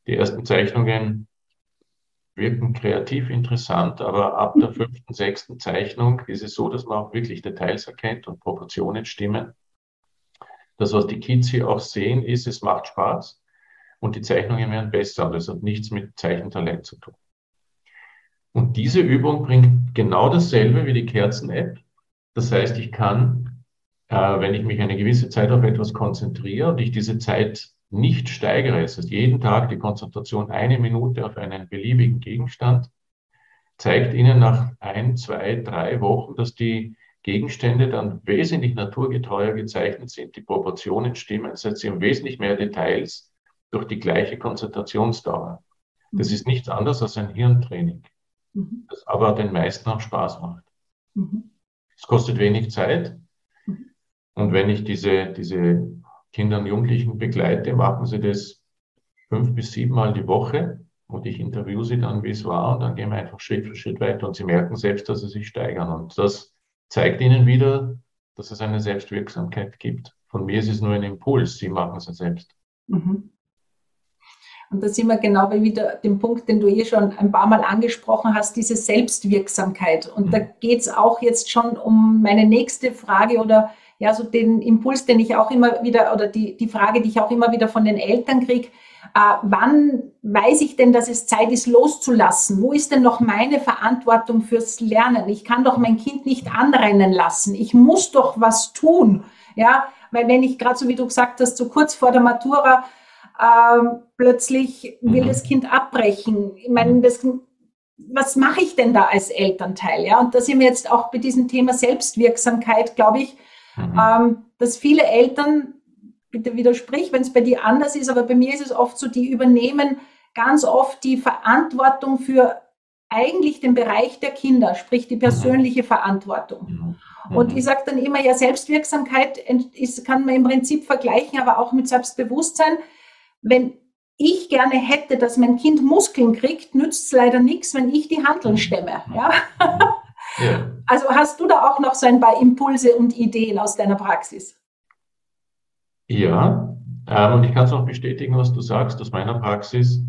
Die ersten Zeichnungen wirken kreativ interessant, aber ab der fünften, sechsten Zeichnung ist es so, dass man auch wirklich Details erkennt und Proportionen stimmen. Das, was die Kids hier auch sehen, ist, es macht Spaß und die Zeichnungen werden besser. Und das hat nichts mit Zeichentalent zu tun. Und diese Übung bringt genau dasselbe wie die Kerzen-App. Das heißt, ich kann, äh, wenn ich mich eine gewisse Zeit auf etwas konzentriere und ich diese Zeit nicht steigere, es ist jeden Tag die Konzentration eine Minute auf einen beliebigen Gegenstand, zeigt Ihnen nach ein, zwei, drei Wochen, dass die Gegenstände dann wesentlich naturgetreuer gezeichnet sind, die Proportionen stimmen, das heißt, Sie haben wesentlich mehr Details durch die gleiche Konzentrationsdauer. Das ist nichts anderes als ein Hirntraining, mhm. das aber den meisten auch Spaß macht. Mhm. Es kostet wenig Zeit. Mhm. Und wenn ich diese, diese Kinder und Jugendlichen begleite, machen sie das fünf bis sieben Mal die Woche und ich interviewe sie dann, wie es war und dann gehen wir einfach Schritt für Schritt weiter und sie merken selbst, dass sie sich steigern und das zeigt ihnen wieder, dass es eine Selbstwirksamkeit gibt. Von mir ist es nur ein Impuls, sie machen es selbst. Mhm. Und da sind wir genau bei wieder dem Punkt, den du eh schon ein paar Mal angesprochen hast, diese Selbstwirksamkeit. Und mhm. da geht es auch jetzt schon um meine nächste Frage oder ja, so den Impuls, den ich auch immer wieder, oder die, die Frage, die ich auch immer wieder von den Eltern kriege, äh, wann weiß ich denn, dass es Zeit ist, loszulassen? Wo ist denn noch meine Verantwortung fürs Lernen? Ich kann doch mein Kind nicht anrennen lassen. Ich muss doch was tun. Ja, Weil wenn ich gerade so wie du gesagt hast, so kurz vor der Matura ähm, plötzlich will mhm. das Kind abbrechen. Ich meine, mhm. das, was mache ich denn da als Elternteil? Ja, und da sind wir jetzt auch bei diesem Thema Selbstwirksamkeit, glaube ich, mhm. ähm, dass viele Eltern, bitte widersprich, wenn es bei dir anders ist, aber bei mir ist es oft so, die übernehmen ganz oft die Verantwortung für eigentlich den Bereich der Kinder, sprich die persönliche Verantwortung. Und ich sage dann immer, ja, Selbstwirksamkeit ist, kann man im Prinzip vergleichen, aber auch mit Selbstbewusstsein wenn ich gerne hätte, dass mein Kind Muskeln kriegt, nützt es leider nichts, wenn ich die Handeln mhm. stemme. Ja? [LAUGHS] ja? Also hast du da auch noch so ein paar Impulse und Ideen aus deiner Praxis? Ja, ähm, und ich kann es auch bestätigen, was du sagst aus meiner Praxis.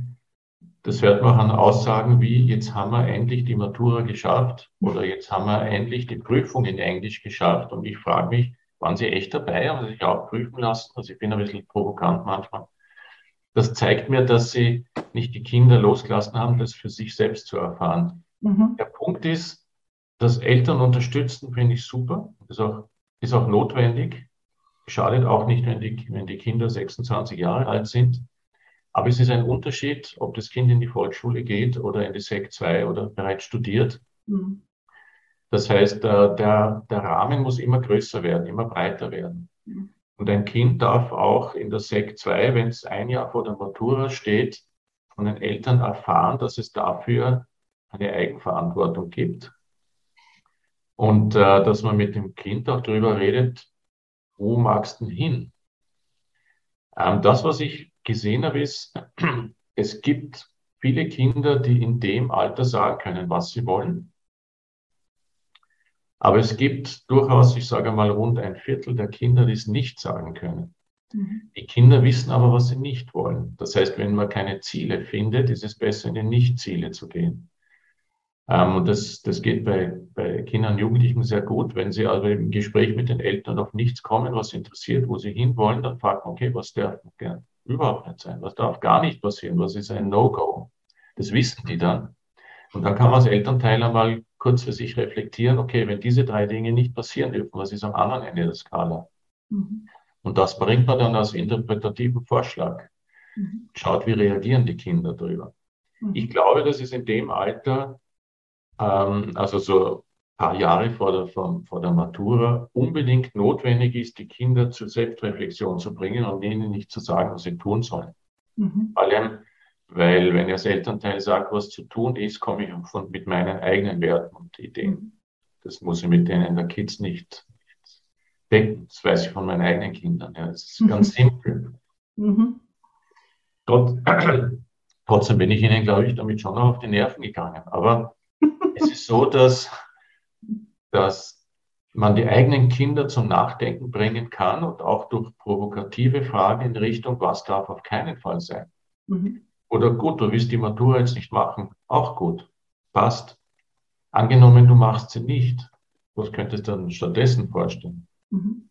Das hört man an Aussagen wie, jetzt haben wir endlich die Matura geschafft oder jetzt haben wir endlich die Prüfung in Englisch geschafft. Und ich frage mich, waren Sie echt dabei? Haben Sie sich auch prüfen lassen? Also ich bin ein bisschen provokant manchmal. Das zeigt mir, dass sie nicht die Kinder losgelassen haben, das für sich selbst zu erfahren. Mhm. Der Punkt ist, dass Eltern unterstützen, finde ich super. Ist auch, ist auch notwendig. Schadet auch nicht, wenn die, wenn die Kinder 26 Jahre alt sind. Aber es ist ein Unterschied, ob das Kind in die Volksschule geht oder in die Sek 2 oder bereits studiert. Mhm. Das heißt, der, der, der Rahmen muss immer größer werden, immer breiter werden. Mhm. Und ein Kind darf auch in der Sek 2, wenn es ein Jahr vor der Matura steht, von den Eltern erfahren, dass es dafür eine Eigenverantwortung gibt. Und äh, dass man mit dem Kind auch darüber redet, wo magst du hin? Ähm, das, was ich gesehen habe, ist, [CLEARS THROAT] es gibt viele Kinder, die in dem Alter sagen können, was sie wollen. Aber es gibt durchaus, ich sage mal, rund ein Viertel der Kinder, die es nicht sagen können. Mhm. Die Kinder wissen aber, was sie nicht wollen. Das heißt, wenn man keine Ziele findet, ist es besser, in die Nicht-Ziele zu gehen. Ähm, und das, das geht bei, bei Kindern und Jugendlichen sehr gut. Wenn sie also im Gespräch mit den Eltern auf nichts kommen, was sie interessiert, wo sie hinwollen, dann fragt man, okay, was darf überhaupt nicht sein? Was darf gar nicht passieren? Was ist ein No-Go? Das wissen die dann. Und dann kann man als Elternteil einmal kurz für sich reflektieren, okay, wenn diese drei Dinge nicht passieren dürfen, was ist am anderen Ende der Skala? Mhm. Und das bringt man dann als interpretativen Vorschlag. Mhm. Schaut, wie reagieren die Kinder darüber. Mhm. Ich glaube, dass es in dem Alter, ähm, also so ein paar Jahre vor der, vor, vor der Matura, unbedingt notwendig ist, die Kinder zur Selbstreflexion zu bringen und ihnen nicht zu sagen, was sie tun sollen. Mhm. Weil wenn ich als Elternteil sage, was zu tun ist, komme ich von, mit meinen eigenen Werten und Ideen. Mhm. Das muss ich mit denen der Kids nicht, nicht denken. Das weiß ich von meinen eigenen Kindern. Ja, das ist ganz simpel. Mhm. Trotz, [COUGHS] trotzdem bin ich ihnen, glaube ich, damit schon noch auf die Nerven gegangen. Aber es ist so, dass, dass man die eigenen Kinder zum Nachdenken bringen kann und auch durch provokative Fragen in Richtung, was darf auf keinen Fall sein. Mhm. Oder gut, du willst die Matura jetzt nicht machen. Auch gut. Passt. Angenommen, du machst sie nicht. Was könntest du dann stattdessen vorstellen? Mhm.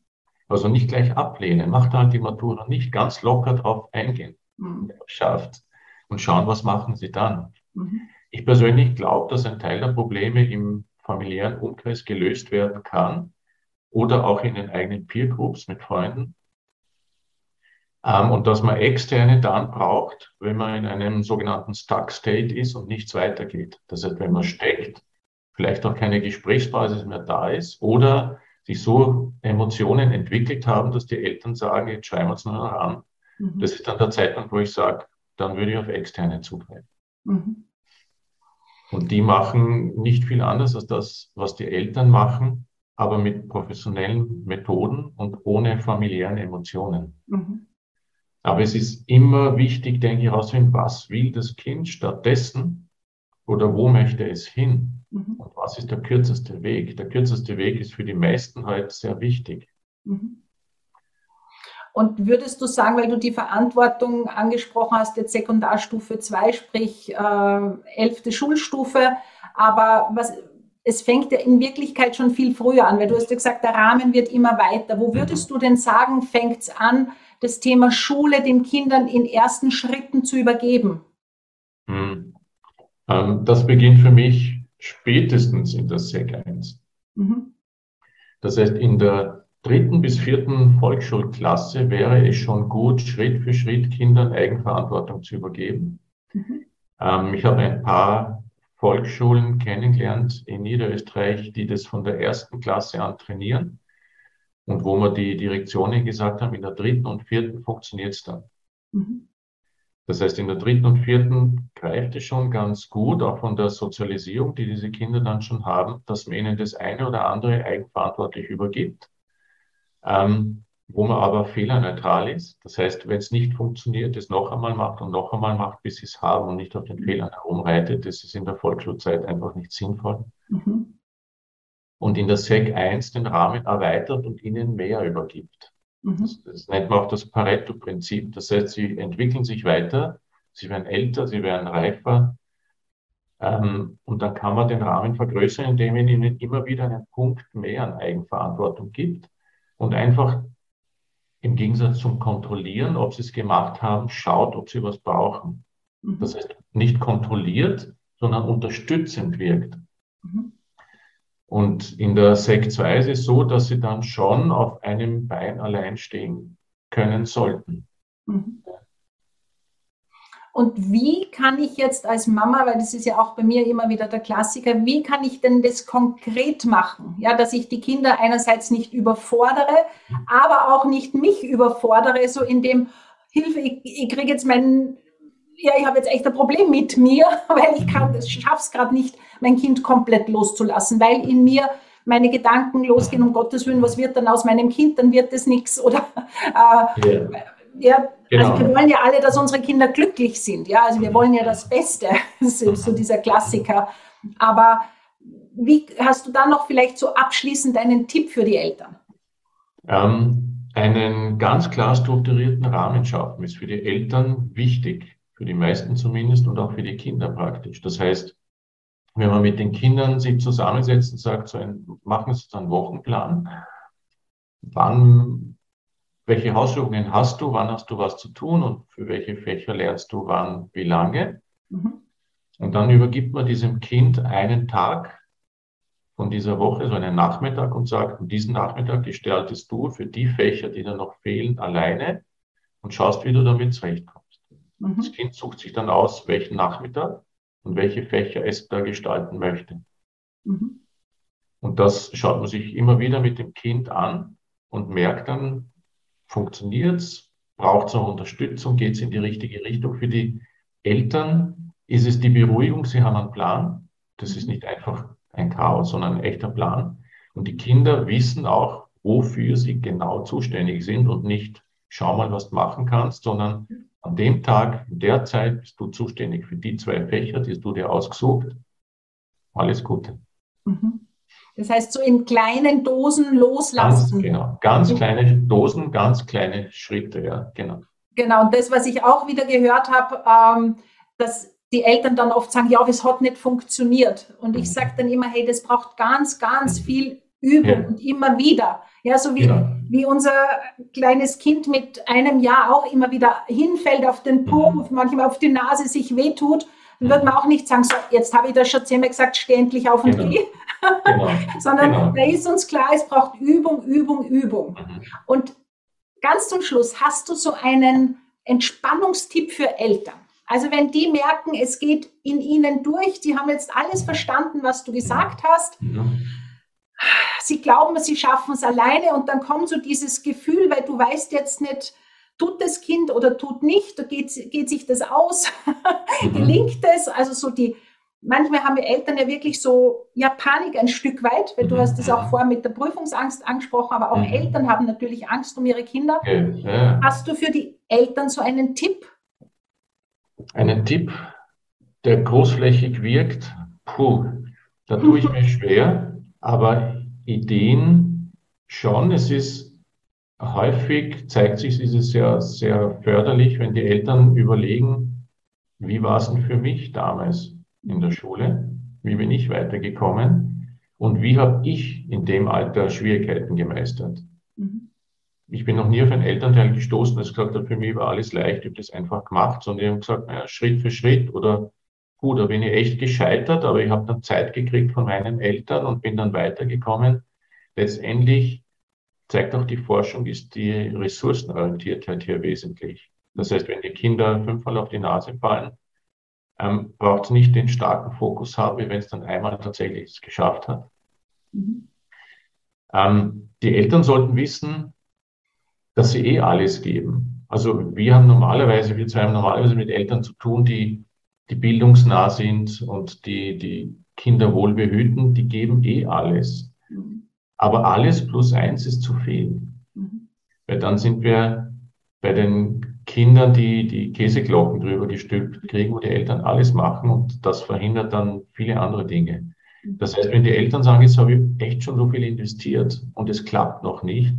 Also nicht gleich ablehnen. Mach halt die Matura nicht. Ganz locker drauf eingehen. Mhm. Schafft. Und schauen, was machen sie dann. Mhm. Ich persönlich glaube, dass ein Teil der Probleme im familiären Umkreis gelöst werden kann oder auch in den eigenen Peer Groups mit Freunden ähm, und dass man externe dann braucht, wenn man in einem sogenannten Stuck State ist und nichts weitergeht. Das heißt, wenn man steckt, vielleicht auch keine Gesprächsbasis mehr da ist oder sich so Emotionen entwickelt haben, dass die Eltern sagen, jetzt schreiben wir uns nur noch an. Mhm. Das ist dann der Zeitpunkt, wo ich sage, dann würde ich auf externe zugreifen. Mhm. Und die machen nicht viel anders als das, was die Eltern machen, aber mit professionellen Methoden und ohne familiären Emotionen. Mhm. Aber es ist immer wichtig, denke ich, herauszufinden, was will das Kind stattdessen oder wo möchte es hin? Mhm. Und was ist der kürzeste Weg? Der kürzeste Weg ist für die meisten halt sehr wichtig. Mhm. Und würdest du sagen, weil du die Verantwortung angesprochen hast, jetzt Sekundarstufe 2, sprich äh, 11. Schulstufe, aber was, es fängt ja in Wirklichkeit schon viel früher an, weil du hast ja gesagt, der Rahmen wird immer weiter. Wo würdest mhm. du denn sagen, fängt es an, das Thema Schule den Kindern in ersten Schritten zu übergeben? Hm. Ähm, das beginnt für mich spätestens in der SEC 1. Mhm. Das heißt, in der dritten bis vierten Volksschulklasse wäre es schon gut, Schritt für Schritt Kindern Eigenverantwortung zu übergeben. Mhm. Ähm, ich habe ein paar Volksschulen kennengelernt in Niederösterreich, die das von der ersten Klasse an trainieren und wo wir die Direktionen gesagt haben, in der dritten und vierten funktioniert es dann. Mhm. Das heißt, in der dritten und vierten greift es schon ganz gut, auch von der Sozialisierung, die diese Kinder dann schon haben, dass man ihnen das eine oder andere eigenverantwortlich übergibt, ähm, wo man aber fehlerneutral ist. Das heißt, wenn es nicht funktioniert, es noch einmal macht und noch einmal macht, bis sie es haben und nicht auf den Fehlern herumreitet. Das ist in der Volksschulzeit einfach nicht sinnvoll. Mhm. Und in der SEC 1 den Rahmen erweitert und ihnen mehr übergibt. Mhm. Das, das nennt man auch das Pareto-Prinzip. Das heißt, sie entwickeln sich weiter, sie werden älter, sie werden reifer. Ähm, und dann kann man den Rahmen vergrößern, indem man ihnen immer wieder einen Punkt mehr an Eigenverantwortung gibt und einfach im Gegensatz zum Kontrollieren, ob sie es gemacht haben, schaut, ob sie was brauchen. Mhm. Das heißt, nicht kontrolliert, sondern unterstützend wirkt. Mhm. Und in der Sekt 2 ist es so, dass sie dann schon auf einem Bein allein stehen können sollten. Mhm. Und wie kann ich jetzt als Mama, weil das ist ja auch bei mir immer wieder der Klassiker, wie kann ich denn das konkret machen? Ja, dass ich die Kinder einerseits nicht überfordere, aber auch nicht mich überfordere, so in dem Hilfe, ich, ich kriege jetzt meinen ja, ich habe jetzt echt ein Problem mit mir, [LAUGHS] weil ich kann, ich schaffe es gerade nicht, mein Kind komplett loszulassen, weil in mir meine Gedanken losgehen, um Gottes Willen, was wird dann aus meinem Kind, dann wird es nichts. [LAUGHS] Oder äh, yeah. ja, genau. also wir wollen ja alle, dass unsere Kinder glücklich sind. Ja, also wir wollen ja das Beste. [LAUGHS] So dieser Klassiker. Aber wie hast du dann noch vielleicht so abschließend einen Tipp für die Eltern? Ähm, einen ganz klar strukturierten Rahmen schaffen ist für die Eltern wichtig für die meisten zumindest und auch für die Kinder praktisch. Das heißt, wenn man mit den Kindern sich zusammensetzt und sagt, so ein, machen Sie so einen Wochenplan, wann, welche Hausübungen hast du, wann hast du was zu tun und für welche Fächer lernst du wann, wie lange. Mhm. Und dann übergibt man diesem Kind einen Tag von dieser Woche, so einen Nachmittag und sagt, diesen Nachmittag gestaltest du für die Fächer, die da noch fehlen, alleine und schaust, wie du damit zurechtkommst. Mhm. Das Kind sucht sich dann aus, welchen Nachmittag und welche Fächer es da gestalten möchte. Mhm. Und das schaut man sich immer wieder mit dem Kind an und merkt dann, funktioniert es, braucht es noch Unterstützung, geht es in die richtige Richtung. Für die Eltern ist es die Beruhigung, sie haben einen Plan. Das ist nicht einfach ein Chaos, sondern ein echter Plan. Und die Kinder wissen auch, wofür sie genau zuständig sind und nicht, schau mal, was du machen kannst, sondern an dem Tag, in der Zeit bist du zuständig für die zwei Fächer, die du dir ausgesucht. Alles Gute. Mhm. Das heißt, so in kleinen Dosen loslassen. Ganz, genau, ganz kleine Dosen, ganz kleine Schritte, ja, genau. Genau, und das, was ich auch wieder gehört habe, ähm, dass die Eltern dann oft sagen, ja, es hat nicht funktioniert. Und ich mhm. sage dann immer, hey, das braucht ganz, ganz mhm. viel Übung ja. und immer wieder. Ja, so wie, ja. Wie unser kleines Kind mit einem Jahr auch immer wieder hinfällt auf den Po, mhm. manchmal auf die Nase sich wehtut, dann wird man auch nicht sagen, so, jetzt habe ich das schon zehnmal gesagt, steh endlich auf und genau. geh. Genau. [LAUGHS] Sondern genau. da ist uns klar, es braucht Übung, Übung, Übung. Mhm. Und ganz zum Schluss, hast du so einen Entspannungstipp für Eltern? Also wenn die merken, es geht in ihnen durch, die haben jetzt alles verstanden, was du gesagt hast. Ja sie glauben, sie schaffen es alleine und dann kommt so dieses Gefühl, weil du weißt jetzt nicht, tut das Kind oder tut nicht, geht, geht sich das aus, [LAUGHS] mhm. gelingt es, also so die, manchmal haben wir Eltern ja wirklich so, ja, Panik ein Stück weit, weil du mhm. hast es auch vorher mit der Prüfungsangst angesprochen, aber auch mhm. Eltern haben natürlich Angst um ihre Kinder. Ja. Hast du für die Eltern so einen Tipp? Einen Tipp, der großflächig wirkt? Puh, da tue ich mir schwer, aber Ideen schon. Es ist häufig, zeigt sich, ist es sehr, sehr förderlich, wenn die Eltern überlegen, wie war es denn für mich damals in der Schule? Wie bin ich weitergekommen? Und wie habe ich in dem Alter Schwierigkeiten gemeistert? Mhm. Ich bin noch nie auf ein Elternteil gestoßen, das gesagt hat, für mich war alles leicht, ich habe das einfach gemacht, sondern die haben gesagt, naja, Schritt für Schritt oder Gut, da bin ich echt gescheitert, aber ich habe dann Zeit gekriegt von meinen Eltern und bin dann weitergekommen. Letztendlich zeigt auch die Forschung, ist die Ressourcenorientiertheit hier wesentlich. Das heißt, wenn die Kinder fünfmal auf die Nase fallen, ähm, braucht es nicht den starken Fokus haben, wie wenn es dann einmal tatsächlich es geschafft hat. Mhm. Ähm, die Eltern sollten wissen, dass sie eh alles geben. Also wir haben normalerweise, wir zwei haben normalerweise mit Eltern zu tun, die, die bildungsnah sind und die, die Kinder wohl behüten, die geben eh alles. Mhm. Aber alles plus eins ist zu viel. Mhm. Weil dann sind wir bei den Kindern, die die Käseglocken drüber gestülpt kriegen, wo die Eltern alles machen und das verhindert dann viele andere Dinge. Das heißt, wenn die Eltern sagen, jetzt habe ich echt schon so viel investiert und es klappt noch nicht,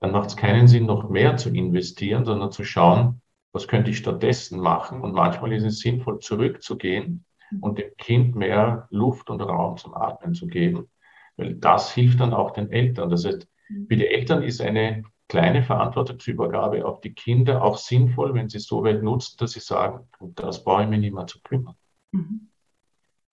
dann macht es keinen Sinn, noch mehr zu investieren, sondern zu schauen, was könnte ich stattdessen machen. Und manchmal ist es sinnvoll, zurückzugehen und dem Kind mehr Luft und Raum zum Atmen zu geben, weil das hilft dann auch den Eltern. Das heißt, für die Eltern ist eine kleine Verantwortungsübergabe auf die Kinder auch sinnvoll, wenn sie so weit nutzen, dass sie sagen, das brauche ich mir nicht mehr zu kümmern. Mhm.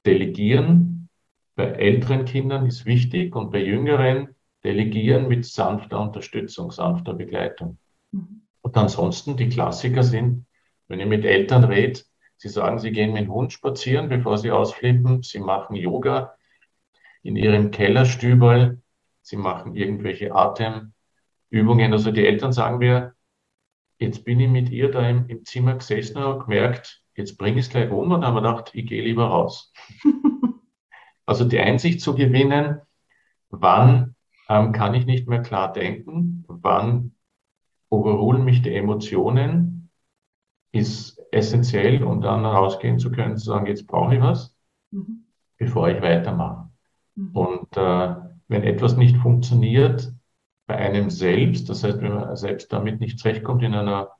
Delegieren bei älteren Kindern ist wichtig und bei jüngeren delegieren mit sanfter Unterstützung, sanfter Begleitung. Mhm. Und ansonsten die Klassiker sind, wenn ich mit Eltern rede, sie sagen, sie gehen mit dem Hund spazieren, bevor sie ausflippen, sie machen Yoga in ihrem Kellerstübel, sie machen irgendwelche Atem Übungen. Also die Eltern sagen mir, jetzt bin ich mit ihr da im, im Zimmer gesessen und habe gemerkt, jetzt bringe ich es gleich um und haben wir gedacht, ich gehe lieber raus. [LAUGHS] also die Einsicht zu gewinnen, wann ähm, kann ich nicht mehr klar denken, wann überholen mich die Emotionen, ist essentiell, um dann rausgehen zu können, zu sagen, jetzt brauche ich was, mhm. bevor ich weitermache. Mhm. Und äh, wenn etwas nicht funktioniert, bei einem selbst, das heißt, wenn man selbst damit nicht zurechtkommt in einer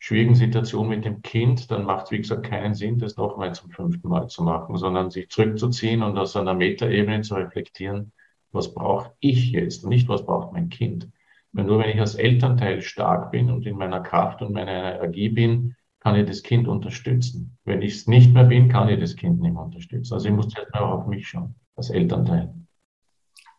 schwierigen Situation mit dem Kind, dann macht es, wie gesagt, keinen Sinn, das nochmal zum fünften Mal zu machen, sondern sich zurückzuziehen und aus einer Metaebene zu reflektieren, was brauche ich jetzt, nicht was braucht mein Kind. Weil nur wenn ich als Elternteil stark bin und in meiner Kraft und meiner Energie bin, kann ich das Kind unterstützen. Wenn ich es nicht mehr bin, kann ich das Kind nicht mehr unterstützen. Also ich muss jetzt mal auch auf mich schauen, als Elternteil.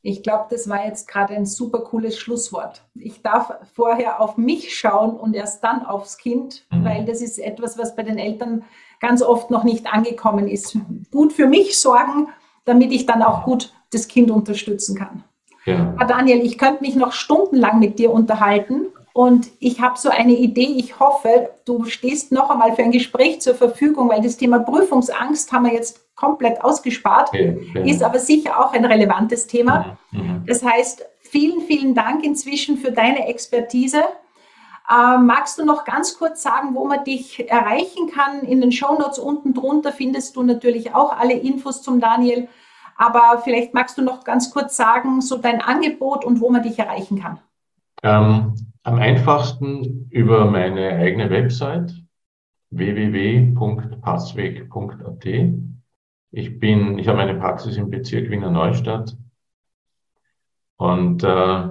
Ich glaube, das war jetzt gerade ein super cooles Schlusswort. Ich darf vorher auf mich schauen und erst dann aufs Kind, mhm. weil das ist etwas, was bei den Eltern ganz oft noch nicht angekommen ist. Gut für mich sorgen, damit ich dann auch gut das Kind unterstützen kann. Ja. Daniel, ich könnte mich noch stundenlang mit dir unterhalten und ich habe so eine Idee. Ich hoffe, du stehst noch einmal für ein Gespräch zur Verfügung, weil das Thema Prüfungsangst haben wir jetzt komplett ausgespart, ja, ja. ist aber sicher auch ein relevantes Thema. Mhm. Das heißt, vielen, vielen Dank inzwischen für deine Expertise. Äh, magst du noch ganz kurz sagen, wo man dich erreichen kann? In den Shownotes unten drunter findest du natürlich auch alle Infos zum Daniel. Aber vielleicht magst du noch ganz kurz sagen, so dein Angebot und wo man dich erreichen kann. Ähm, am einfachsten über meine eigene Website www.passweg.at. Ich bin, ich habe meine Praxis im Bezirk Wiener Neustadt und äh,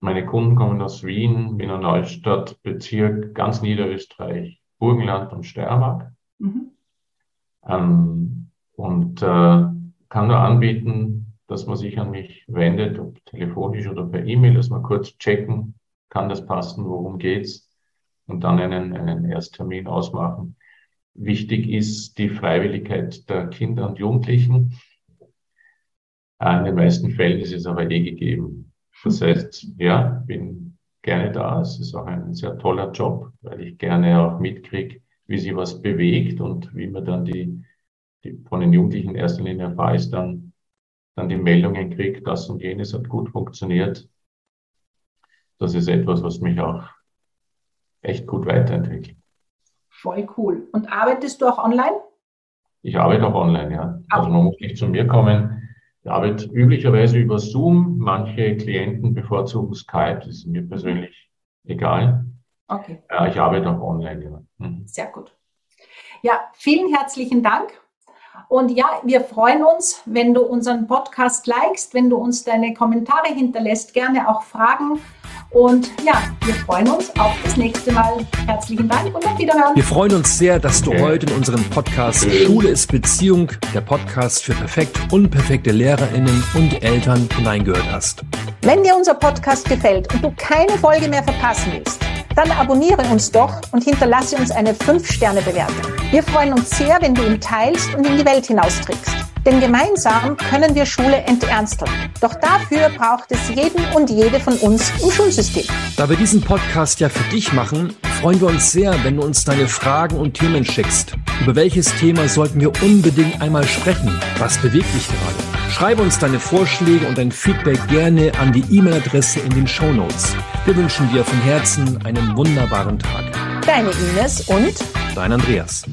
meine Kunden kommen aus Wien, Wiener Neustadt, Bezirk, ganz Niederösterreich, Burgenland und Steiermark. Mhm. Ähm, und äh, kann nur anbieten, dass man sich an mich wendet, ob telefonisch oder per E-Mail, dass wir kurz checken, kann das passen, worum geht's und dann einen, einen Ersttermin ausmachen. Wichtig ist die Freiwilligkeit der Kinder und Jugendlichen. In den meisten Fällen ist es aber eh gegeben. Das heißt, ja, bin gerne da. Es ist auch ein sehr toller Job, weil ich gerne auch mitkriege, wie sich was bewegt und wie man dann die, die von den Jugendlichen in erster Linie erfahre, ist dann, dann die Meldungen kriegt, das und jenes hat gut funktioniert. Das ist etwas, was mich auch echt gut weiterentwickelt. Voll cool. Und arbeitest du auch online? Ich arbeite auch online, ja. Also man muss nicht zu mir kommen. Ich arbeite üblicherweise über Zoom. Manche Klienten bevorzugen Skype. Das ist mir persönlich egal. Okay. Ich arbeite auch online, ja. Mhm. Sehr gut. Ja, vielen herzlichen Dank. Und ja, wir freuen uns, wenn du unseren Podcast likest, wenn du uns deine Kommentare hinterlässt, gerne auch Fragen. Und ja, wir freuen uns auf das nächste Mal. Herzlichen Dank und auf Wiederhören. Wir freuen uns sehr, dass du heute in unserem Podcast Schule ist Beziehung, der Podcast für perfekt unperfekte LehrerInnen und Eltern hineingehört hast. Wenn dir unser Podcast gefällt und du keine Folge mehr verpassen willst, dann abonniere uns doch und hinterlasse uns eine 5-Sterne-Bewertung. Wir freuen uns sehr, wenn du ihn teilst und in die Welt hinaustrickst. Denn gemeinsam können wir Schule enternsteln. Doch dafür braucht es jeden und jede von uns im Schulsystem. Da wir diesen Podcast ja für dich machen, freuen wir uns sehr, wenn du uns deine Fragen und Themen schickst. Über welches Thema sollten wir unbedingt einmal sprechen? Was bewegt dich gerade? Schreibe uns deine Vorschläge und dein Feedback gerne an die E-Mail-Adresse in den Show Notes. Wir wünschen dir von Herzen einen wunderbaren Tag. Deine Ines und dein Andreas.